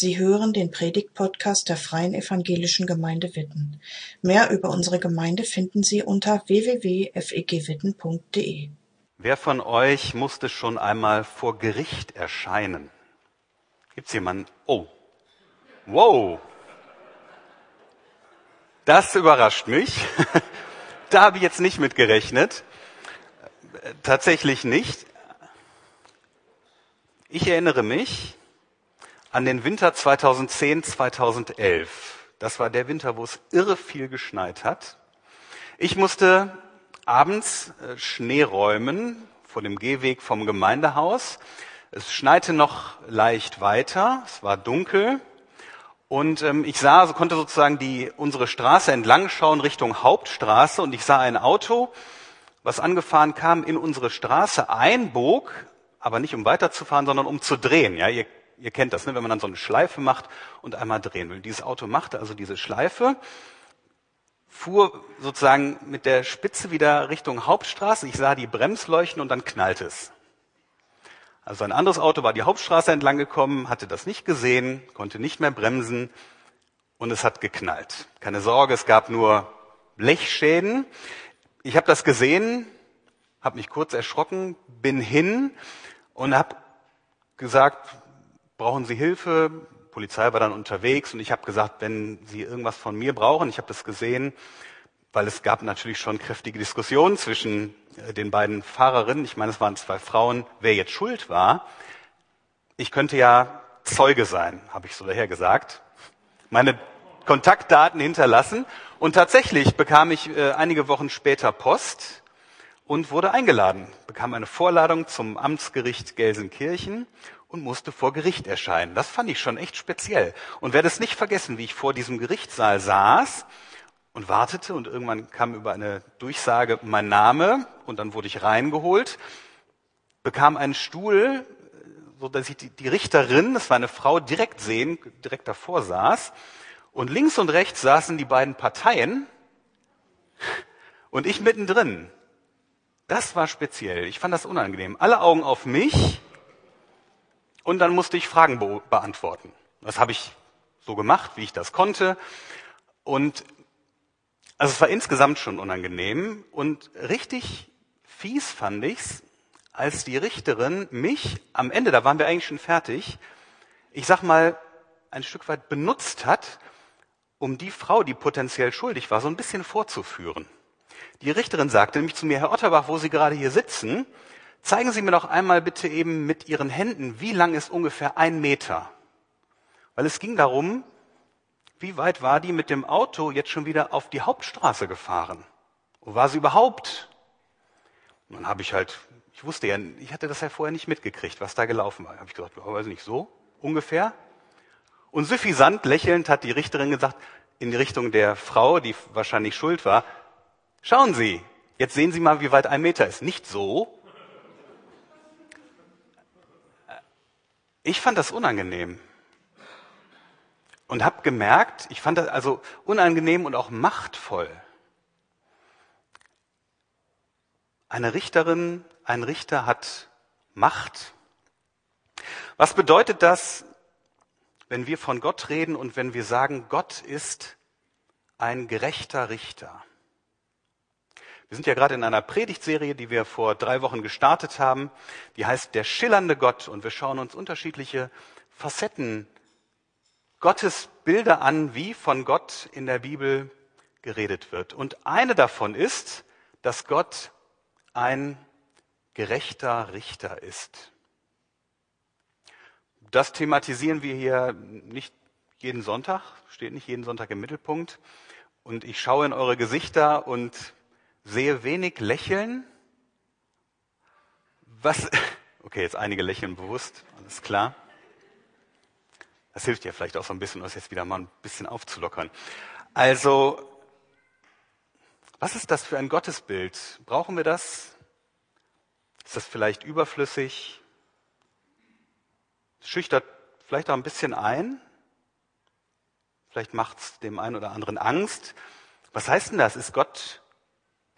Sie hören den Predigt-Podcast der Freien Evangelischen Gemeinde Witten. Mehr über unsere Gemeinde finden Sie unter www.fegwitten.de. Wer von euch musste schon einmal vor Gericht erscheinen? Gibt's jemanden? Oh. Wow. Das überrascht mich. Da habe ich jetzt nicht mit gerechnet. Tatsächlich nicht. Ich erinnere mich an den Winter 2010, 2011. Das war der Winter, wo es irre viel geschneit hat. Ich musste abends äh, Schnee räumen vor dem Gehweg vom Gemeindehaus. Es schneite noch leicht weiter, es war dunkel und ähm, ich sah, also konnte sozusagen die unsere Straße entlang schauen Richtung Hauptstraße und ich sah ein Auto, was angefahren kam in unsere Straße, einbog, aber nicht um weiterzufahren, sondern um zu drehen. Ja, ihr, ihr kennt das, ne? wenn man dann so eine Schleife macht und einmal drehen will. Dieses Auto machte also diese Schleife, fuhr sozusagen mit der Spitze wieder Richtung Hauptstraße. Ich sah die Bremsleuchten und dann knallte es. Also ein anderes Auto war die Hauptstraße entlang gekommen, hatte das nicht gesehen, konnte nicht mehr bremsen und es hat geknallt. Keine Sorge, es gab nur Blechschäden. Ich habe das gesehen, habe mich kurz erschrocken, bin hin und habe gesagt, brauchen Sie Hilfe? Die Polizei war dann unterwegs und ich habe gesagt, wenn Sie irgendwas von mir brauchen, ich habe das gesehen, weil es gab natürlich schon kräftige Diskussionen zwischen äh, den beiden Fahrerinnen. Ich meine, es waren zwei Frauen, wer jetzt schuld war. Ich könnte ja Zeuge sein, habe ich so daher gesagt. Meine Kontaktdaten hinterlassen und tatsächlich bekam ich äh, einige Wochen später Post und wurde eingeladen, bekam eine Vorladung zum Amtsgericht Gelsenkirchen und musste vor Gericht erscheinen. Das fand ich schon echt speziell und werde es nicht vergessen, wie ich vor diesem Gerichtssaal saß und wartete und irgendwann kam über eine Durchsage mein Name und dann wurde ich reingeholt, bekam einen Stuhl, so dass ich die, die Richterin, das war eine Frau, direkt sehen, direkt davor saß und links und rechts saßen die beiden Parteien und ich mittendrin. Das war speziell. Ich fand das unangenehm. Alle Augen auf mich und dann musste ich Fragen be beantworten. Das habe ich so gemacht, wie ich das konnte. Und also es war insgesamt schon unangenehm und richtig fies fand ich's, als die Richterin mich am Ende, da waren wir eigentlich schon fertig, ich sag mal, ein Stück weit benutzt hat, um die Frau, die potenziell schuldig war, so ein bisschen vorzuführen. Die Richterin sagte nämlich zu mir, Herr Otterbach, wo Sie gerade hier sitzen, zeigen Sie mir doch einmal bitte eben mit Ihren Händen, wie lang ist ungefähr ein Meter? Weil es ging darum, wie weit war die mit dem Auto jetzt schon wieder auf die Hauptstraße gefahren? Wo war sie überhaupt? Und dann habe ich halt, ich wusste ja, ich hatte das ja vorher nicht mitgekriegt, was da gelaufen war. Habe ich gesagt, weiß nicht so, ungefähr. Und suffisant lächelnd hat die Richterin gesagt, in die Richtung der Frau, die wahrscheinlich schuld war, schauen Sie, jetzt sehen Sie mal, wie weit ein Meter ist. Nicht so. Ich fand das unangenehm und habe gemerkt, ich fand das also unangenehm und auch machtvoll. Eine Richterin, ein Richter hat Macht. Was bedeutet das, wenn wir von Gott reden und wenn wir sagen, Gott ist ein gerechter Richter? Wir sind ja gerade in einer Predigtserie, die wir vor drei Wochen gestartet haben. Die heißt Der schillernde Gott und wir schauen uns unterschiedliche Facetten Gottes Bilder an, wie von Gott in der Bibel geredet wird. Und eine davon ist, dass Gott ein gerechter Richter ist. Das thematisieren wir hier nicht jeden Sonntag, steht nicht jeden Sonntag im Mittelpunkt. Und ich schaue in eure Gesichter und sehe wenig Lächeln. Was, okay, jetzt einige lächeln bewusst, alles klar. Das hilft ja vielleicht auch so ein bisschen, das jetzt wieder mal ein bisschen aufzulockern. Also, was ist das für ein Gottesbild? Brauchen wir das? Ist das vielleicht überflüssig? Schüchtert vielleicht auch ein bisschen ein? Vielleicht macht es dem einen oder anderen Angst. Was heißt denn das? Ist Gott,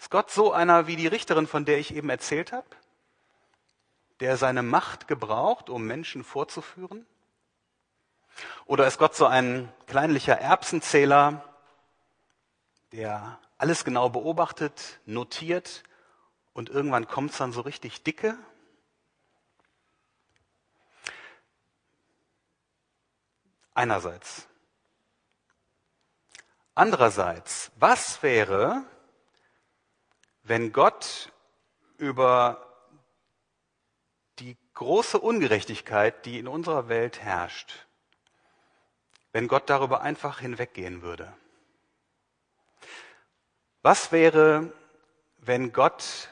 ist Gott so einer wie die Richterin, von der ich eben erzählt habe? Der seine Macht gebraucht, um Menschen vorzuführen? Oder ist Gott so ein kleinlicher Erbsenzähler, der alles genau beobachtet, notiert und irgendwann kommt es dann so richtig dicke? Einerseits. Andererseits, was wäre, wenn Gott über die große Ungerechtigkeit, die in unserer Welt herrscht, wenn Gott darüber einfach hinweggehen würde? Was wäre, wenn Gott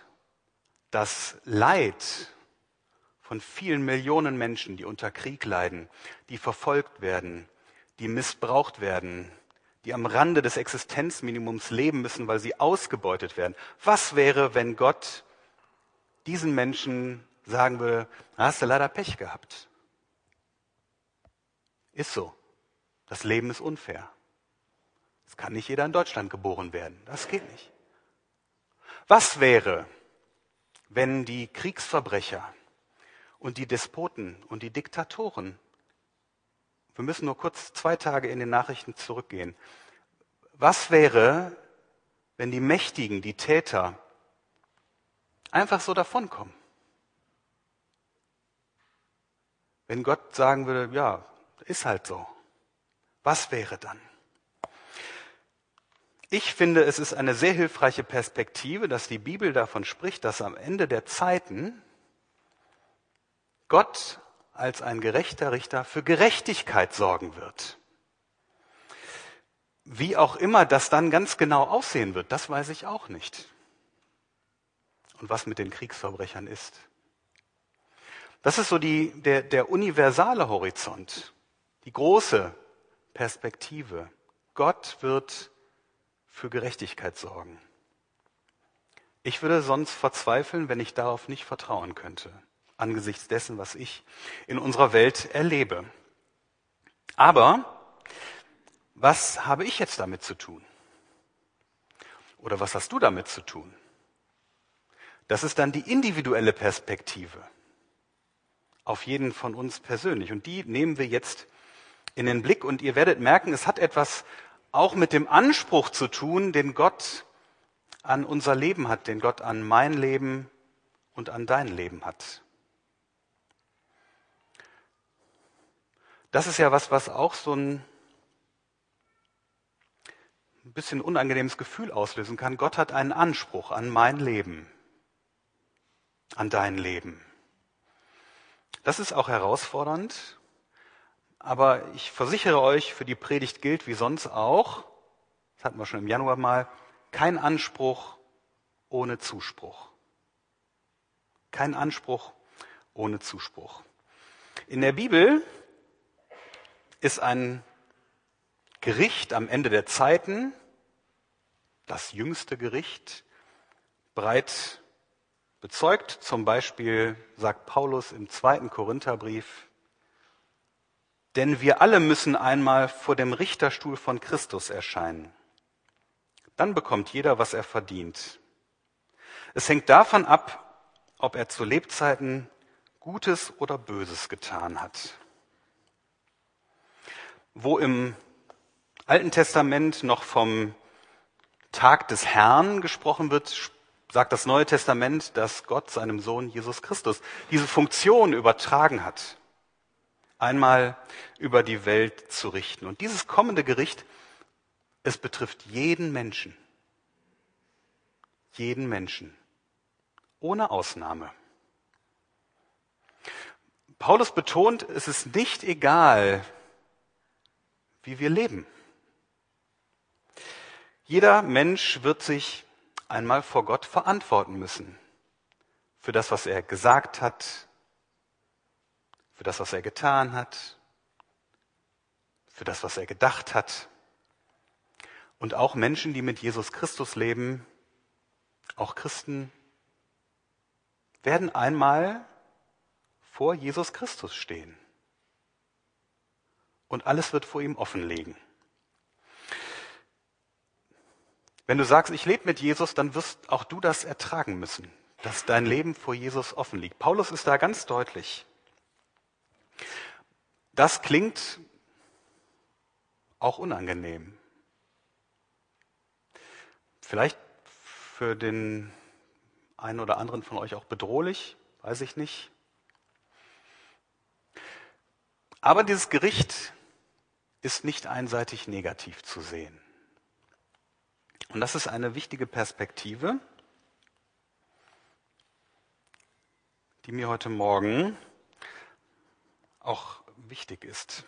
das Leid von vielen Millionen Menschen, die unter Krieg leiden, die verfolgt werden, die missbraucht werden, die am Rande des Existenzminimums leben müssen, weil sie ausgebeutet werden. Was wäre, wenn Gott diesen Menschen sagen würde, hast du leider Pech gehabt? Ist so. Das Leben ist unfair. Es kann nicht jeder in Deutschland geboren werden. Das geht nicht. Was wäre, wenn die Kriegsverbrecher und die Despoten und die Diktatoren wir müssen nur kurz zwei Tage in den Nachrichten zurückgehen. Was wäre, wenn die Mächtigen, die Täter, einfach so davonkommen? Wenn Gott sagen würde, ja, ist halt so. Was wäre dann? Ich finde, es ist eine sehr hilfreiche Perspektive, dass die Bibel davon spricht, dass am Ende der Zeiten Gott als ein gerechter Richter für Gerechtigkeit sorgen wird. Wie auch immer das dann ganz genau aussehen wird, das weiß ich auch nicht. Und was mit den Kriegsverbrechern ist. Das ist so die, der, der universale Horizont, die große Perspektive. Gott wird für Gerechtigkeit sorgen. Ich würde sonst verzweifeln, wenn ich darauf nicht vertrauen könnte angesichts dessen, was ich in unserer Welt erlebe. Aber was habe ich jetzt damit zu tun? Oder was hast du damit zu tun? Das ist dann die individuelle Perspektive auf jeden von uns persönlich. Und die nehmen wir jetzt in den Blick. Und ihr werdet merken, es hat etwas auch mit dem Anspruch zu tun, den Gott an unser Leben hat, den Gott an mein Leben und an dein Leben hat. Das ist ja was, was auch so ein bisschen unangenehmes Gefühl auslösen kann. Gott hat einen Anspruch an mein Leben, an dein Leben. Das ist auch herausfordernd, aber ich versichere euch, für die Predigt gilt wie sonst auch, das hatten wir schon im Januar mal, kein Anspruch ohne Zuspruch. Kein Anspruch ohne Zuspruch. In der Bibel ist ein Gericht am Ende der Zeiten, das jüngste Gericht, breit bezeugt. Zum Beispiel sagt Paulus im zweiten Korintherbrief, denn wir alle müssen einmal vor dem Richterstuhl von Christus erscheinen. Dann bekommt jeder, was er verdient. Es hängt davon ab, ob er zu Lebzeiten Gutes oder Böses getan hat wo im Alten Testament noch vom Tag des Herrn gesprochen wird, sagt das Neue Testament, dass Gott seinem Sohn Jesus Christus diese Funktion übertragen hat, einmal über die Welt zu richten. Und dieses kommende Gericht, es betrifft jeden Menschen. Jeden Menschen. Ohne Ausnahme. Paulus betont, es ist nicht egal, wie wir leben. Jeder Mensch wird sich einmal vor Gott verantworten müssen. Für das, was er gesagt hat, für das, was er getan hat, für das, was er gedacht hat. Und auch Menschen, die mit Jesus Christus leben, auch Christen, werden einmal vor Jesus Christus stehen und alles wird vor ihm offenlegen. Wenn du sagst, ich lebe mit Jesus, dann wirst auch du das ertragen müssen, dass dein Leben vor Jesus offen liegt. Paulus ist da ganz deutlich. Das klingt auch unangenehm. Vielleicht für den einen oder anderen von euch auch bedrohlich, weiß ich nicht. Aber dieses Gericht ist nicht einseitig negativ zu sehen. Und das ist eine wichtige Perspektive, die mir heute Morgen auch wichtig ist.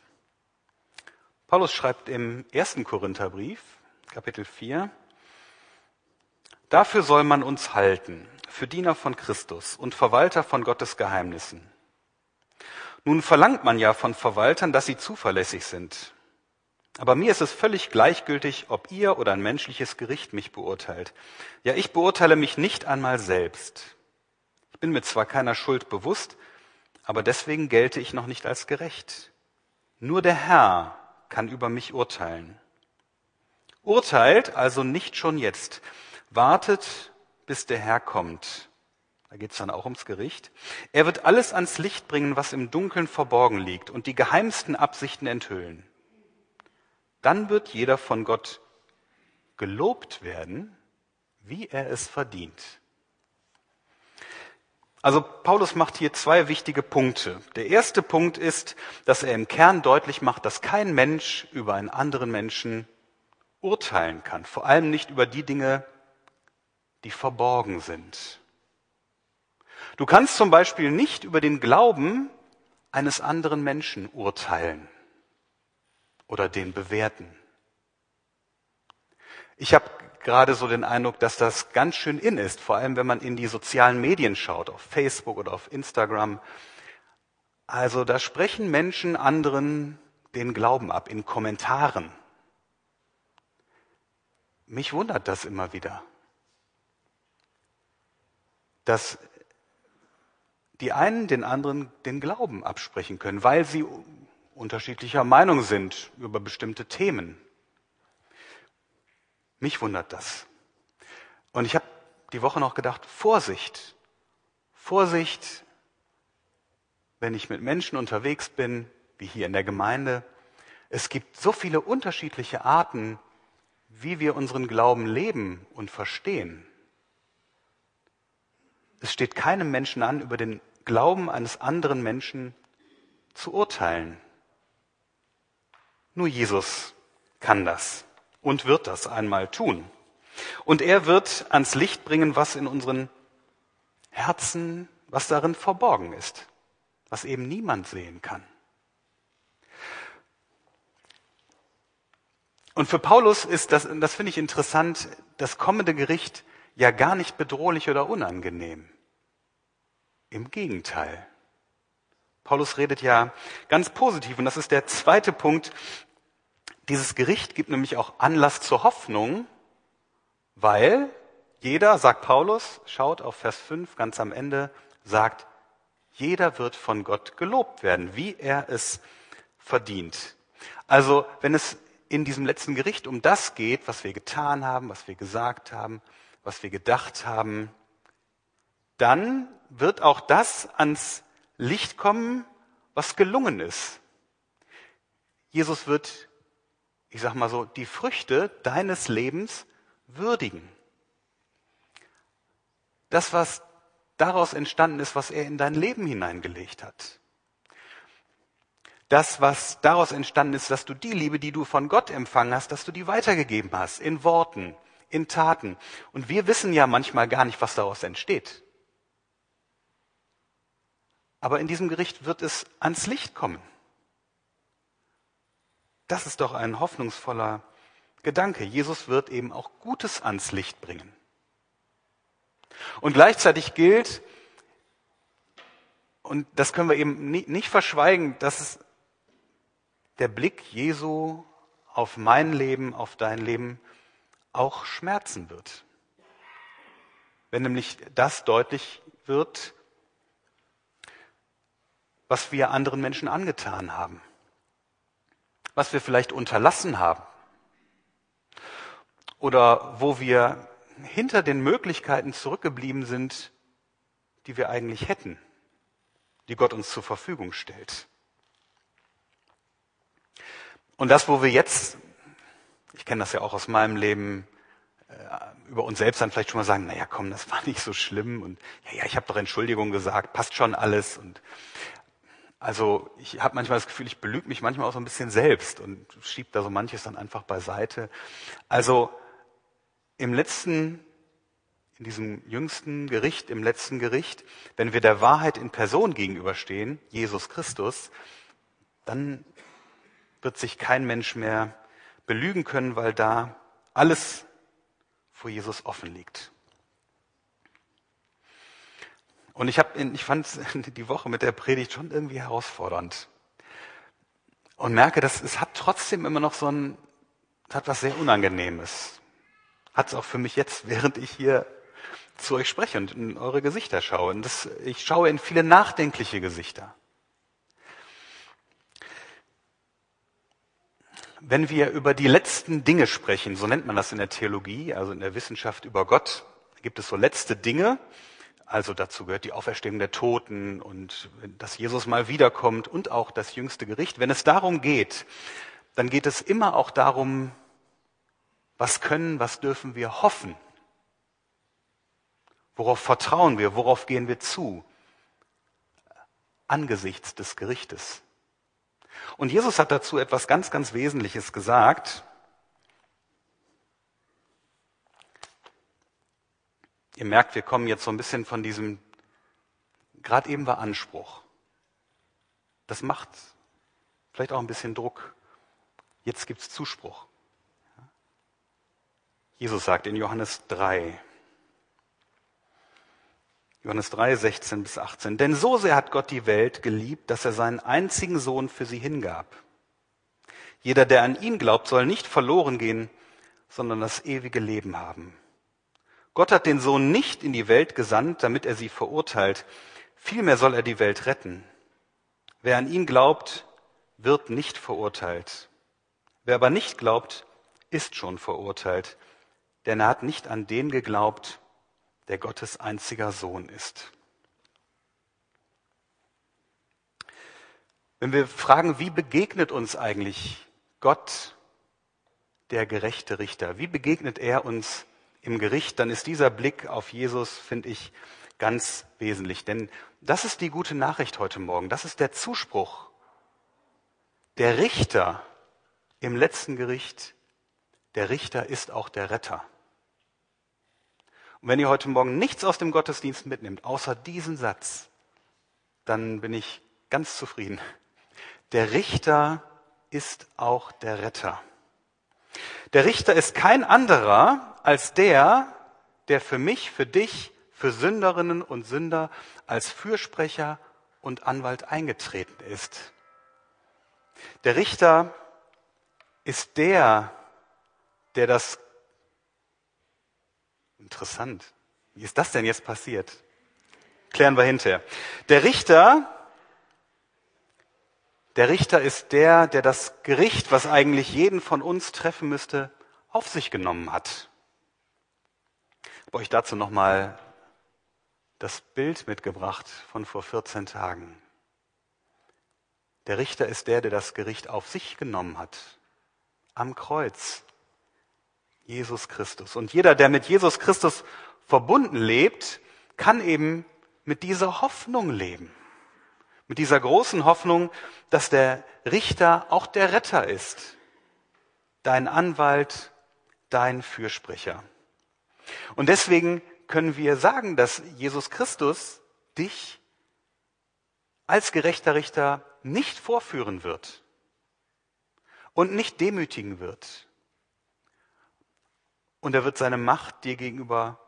Paulus schreibt im ersten Korintherbrief, Kapitel 4, Dafür soll man uns halten, für Diener von Christus und Verwalter von Gottes Geheimnissen. Nun verlangt man ja von Verwaltern, dass sie zuverlässig sind. Aber mir ist es völlig gleichgültig, ob ihr oder ein menschliches Gericht mich beurteilt. Ja, ich beurteile mich nicht einmal selbst. Ich bin mir zwar keiner Schuld bewusst, aber deswegen gelte ich noch nicht als gerecht. Nur der Herr kann über mich urteilen. Urteilt also nicht schon jetzt. Wartet, bis der Herr kommt. Da geht es dann auch ums Gericht. Er wird alles ans Licht bringen, was im Dunkeln verborgen liegt und die geheimsten Absichten enthüllen. Dann wird jeder von Gott gelobt werden, wie er es verdient. Also Paulus macht hier zwei wichtige Punkte. Der erste Punkt ist, dass er im Kern deutlich macht, dass kein Mensch über einen anderen Menschen urteilen kann, vor allem nicht über die Dinge, die verborgen sind. Du kannst zum Beispiel nicht über den Glauben eines anderen Menschen urteilen oder den bewerten. Ich habe gerade so den Eindruck, dass das ganz schön in ist, vor allem wenn man in die sozialen Medien schaut, auf Facebook oder auf Instagram. Also da sprechen Menschen anderen den Glauben ab in Kommentaren. Mich wundert das immer wieder, dass die einen den anderen den Glauben absprechen können, weil sie unterschiedlicher Meinung sind über bestimmte Themen. Mich wundert das. Und ich habe die Woche noch gedacht, Vorsicht, Vorsicht, wenn ich mit Menschen unterwegs bin, wie hier in der Gemeinde. Es gibt so viele unterschiedliche Arten, wie wir unseren Glauben leben und verstehen. Es steht keinem Menschen an, über den Glauben eines anderen Menschen zu urteilen. Nur Jesus kann das und wird das einmal tun. Und er wird ans Licht bringen, was in unseren Herzen, was darin verborgen ist, was eben niemand sehen kann. Und für Paulus ist das, das finde ich interessant, das kommende Gericht ja gar nicht bedrohlich oder unangenehm. Im Gegenteil. Paulus redet ja ganz positiv und das ist der zweite Punkt. Dieses Gericht gibt nämlich auch Anlass zur Hoffnung, weil jeder, sagt Paulus, schaut auf Vers 5 ganz am Ende, sagt, jeder wird von Gott gelobt werden, wie er es verdient. Also wenn es in diesem letzten Gericht um das geht, was wir getan haben, was wir gesagt haben, was wir gedacht haben, dann wird auch das ans Licht kommen, was gelungen ist. Jesus wird, ich sag mal so, die Früchte deines Lebens würdigen. Das, was daraus entstanden ist, was er in dein Leben hineingelegt hat. Das, was daraus entstanden ist, dass du die Liebe, die du von Gott empfangen hast, dass du die weitergegeben hast, in Worten, in Taten. Und wir wissen ja manchmal gar nicht, was daraus entsteht. Aber in diesem Gericht wird es ans Licht kommen. Das ist doch ein hoffnungsvoller Gedanke. Jesus wird eben auch Gutes ans Licht bringen. Und gleichzeitig gilt, und das können wir eben nicht verschweigen, dass es der Blick Jesu auf mein Leben, auf dein Leben auch schmerzen wird. Wenn nämlich das deutlich wird, was wir anderen Menschen angetan haben, was wir vielleicht unterlassen haben oder wo wir hinter den Möglichkeiten zurückgeblieben sind, die wir eigentlich hätten, die Gott uns zur Verfügung stellt. Und das, wo wir jetzt, ich kenne das ja auch aus meinem Leben, äh, über uns selbst dann vielleicht schon mal sagen, naja, komm, das war nicht so schlimm und ja, ja, ich habe doch Entschuldigung gesagt, passt schon alles und also ich habe manchmal das Gefühl, ich belüge mich manchmal auch so ein bisschen selbst und schiebe da so manches dann einfach beiseite. Also im letzten, in diesem jüngsten Gericht, im letzten Gericht, wenn wir der Wahrheit in Person gegenüberstehen, Jesus Christus, dann wird sich kein Mensch mehr belügen können, weil da alles vor Jesus offen liegt. Und ich, hab, ich fand die Woche mit der Predigt schon irgendwie herausfordernd. Und merke, dass es hat trotzdem immer noch so ein, hat was sehr Unangenehmes. Hat es auch für mich jetzt, während ich hier zu euch spreche und in eure Gesichter schaue. Und das, ich schaue in viele nachdenkliche Gesichter. Wenn wir über die letzten Dinge sprechen, so nennt man das in der Theologie, also in der Wissenschaft über Gott, gibt es so letzte Dinge, also dazu gehört die Auferstehung der Toten und dass Jesus mal wiederkommt und auch das jüngste Gericht. Wenn es darum geht, dann geht es immer auch darum, was können, was dürfen wir hoffen? Worauf vertrauen wir? Worauf gehen wir zu? Angesichts des Gerichtes. Und Jesus hat dazu etwas ganz, ganz Wesentliches gesagt. Ihr merkt, wir kommen jetzt so ein bisschen von diesem, gerade eben war Anspruch. Das macht vielleicht auch ein bisschen Druck. Jetzt gibt's Zuspruch. Jesus sagt in Johannes 3, Johannes 3, 16 bis 18, denn so sehr hat Gott die Welt geliebt, dass er seinen einzigen Sohn für sie hingab. Jeder, der an ihn glaubt, soll nicht verloren gehen, sondern das ewige Leben haben. Gott hat den Sohn nicht in die Welt gesandt, damit er sie verurteilt. Vielmehr soll er die Welt retten. Wer an ihn glaubt, wird nicht verurteilt. Wer aber nicht glaubt, ist schon verurteilt, denn er hat nicht an den geglaubt, der Gottes einziger Sohn ist. Wenn wir fragen, wie begegnet uns eigentlich Gott, der gerechte Richter? Wie begegnet er uns im Gericht, dann ist dieser Blick auf Jesus, finde ich, ganz wesentlich. Denn das ist die gute Nachricht heute Morgen. Das ist der Zuspruch. Der Richter im letzten Gericht, der Richter ist auch der Retter. Und wenn ihr heute Morgen nichts aus dem Gottesdienst mitnimmt, außer diesen Satz, dann bin ich ganz zufrieden. Der Richter ist auch der Retter. Der Richter ist kein anderer als der, der für mich, für dich, für Sünderinnen und Sünder als Fürsprecher und Anwalt eingetreten ist. Der Richter ist der, der das Interessant. Wie ist das denn jetzt passiert? Klären wir hinterher. Der Richter, der Richter ist der, der das Gericht, was eigentlich jeden von uns treffen müsste, auf sich genommen hat habe euch dazu nochmal das Bild mitgebracht von vor 14 Tagen. Der Richter ist der, der das Gericht auf sich genommen hat. Am Kreuz. Jesus Christus. Und jeder, der mit Jesus Christus verbunden lebt, kann eben mit dieser Hoffnung leben. Mit dieser großen Hoffnung, dass der Richter auch der Retter ist. Dein Anwalt, dein Fürsprecher. Und deswegen können wir sagen, dass Jesus Christus dich als gerechter Richter nicht vorführen wird und nicht demütigen wird. Und er wird seine Macht dir gegenüber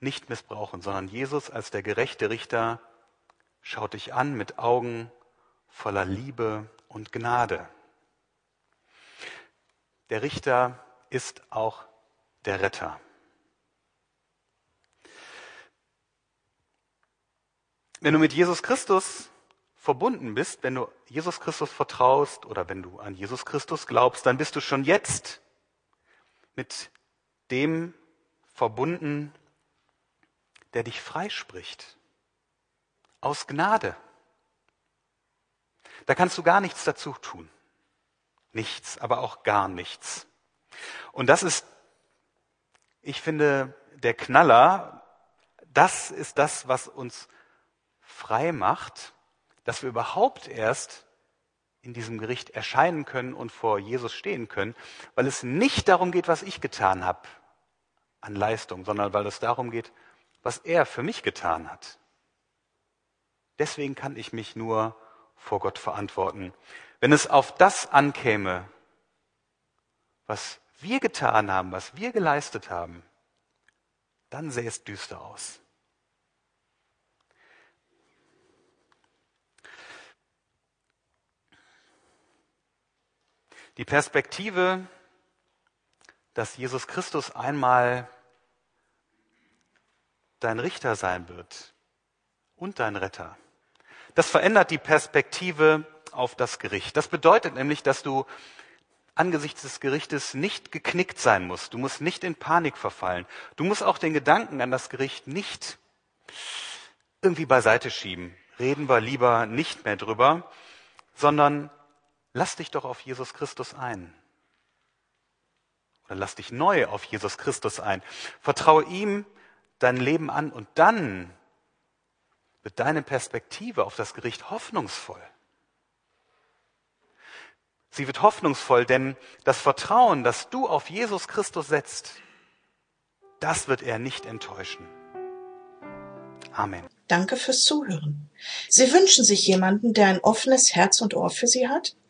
nicht missbrauchen, sondern Jesus als der gerechte Richter schaut dich an mit Augen voller Liebe und Gnade. Der Richter ist auch der Retter. Wenn du mit Jesus Christus verbunden bist, wenn du Jesus Christus vertraust oder wenn du an Jesus Christus glaubst, dann bist du schon jetzt mit dem verbunden, der dich freispricht. Aus Gnade. Da kannst du gar nichts dazu tun. nichts, aber auch gar nichts. Und das ist, ich finde, der Knaller, das ist das, was uns frei macht, dass wir überhaupt erst in diesem Gericht erscheinen können und vor Jesus stehen können, weil es nicht darum geht, was ich getan habe an Leistung, sondern weil es darum geht, was er für mich getan hat. Deswegen kann ich mich nur vor Gott verantworten. Wenn es auf das ankäme, was wir getan haben, was wir geleistet haben, dann sähe es düster aus. Die Perspektive, dass Jesus Christus einmal dein Richter sein wird und dein Retter, das verändert die Perspektive auf das Gericht. Das bedeutet nämlich, dass du angesichts des Gerichtes nicht geknickt sein musst. Du musst nicht in Panik verfallen. Du musst auch den Gedanken an das Gericht nicht irgendwie beiseite schieben. Reden wir lieber nicht mehr drüber, sondern lass dich doch auf Jesus Christus ein. Oder lass dich neu auf Jesus Christus ein. Vertraue ihm dein Leben an und dann wird deine Perspektive auf das Gericht hoffnungsvoll. Sie wird hoffnungsvoll, denn das Vertrauen, das du auf Jesus Christus setzt, das wird er nicht enttäuschen. Amen. Danke fürs Zuhören. Sie wünschen sich jemanden, der ein offenes Herz und Ohr für Sie hat?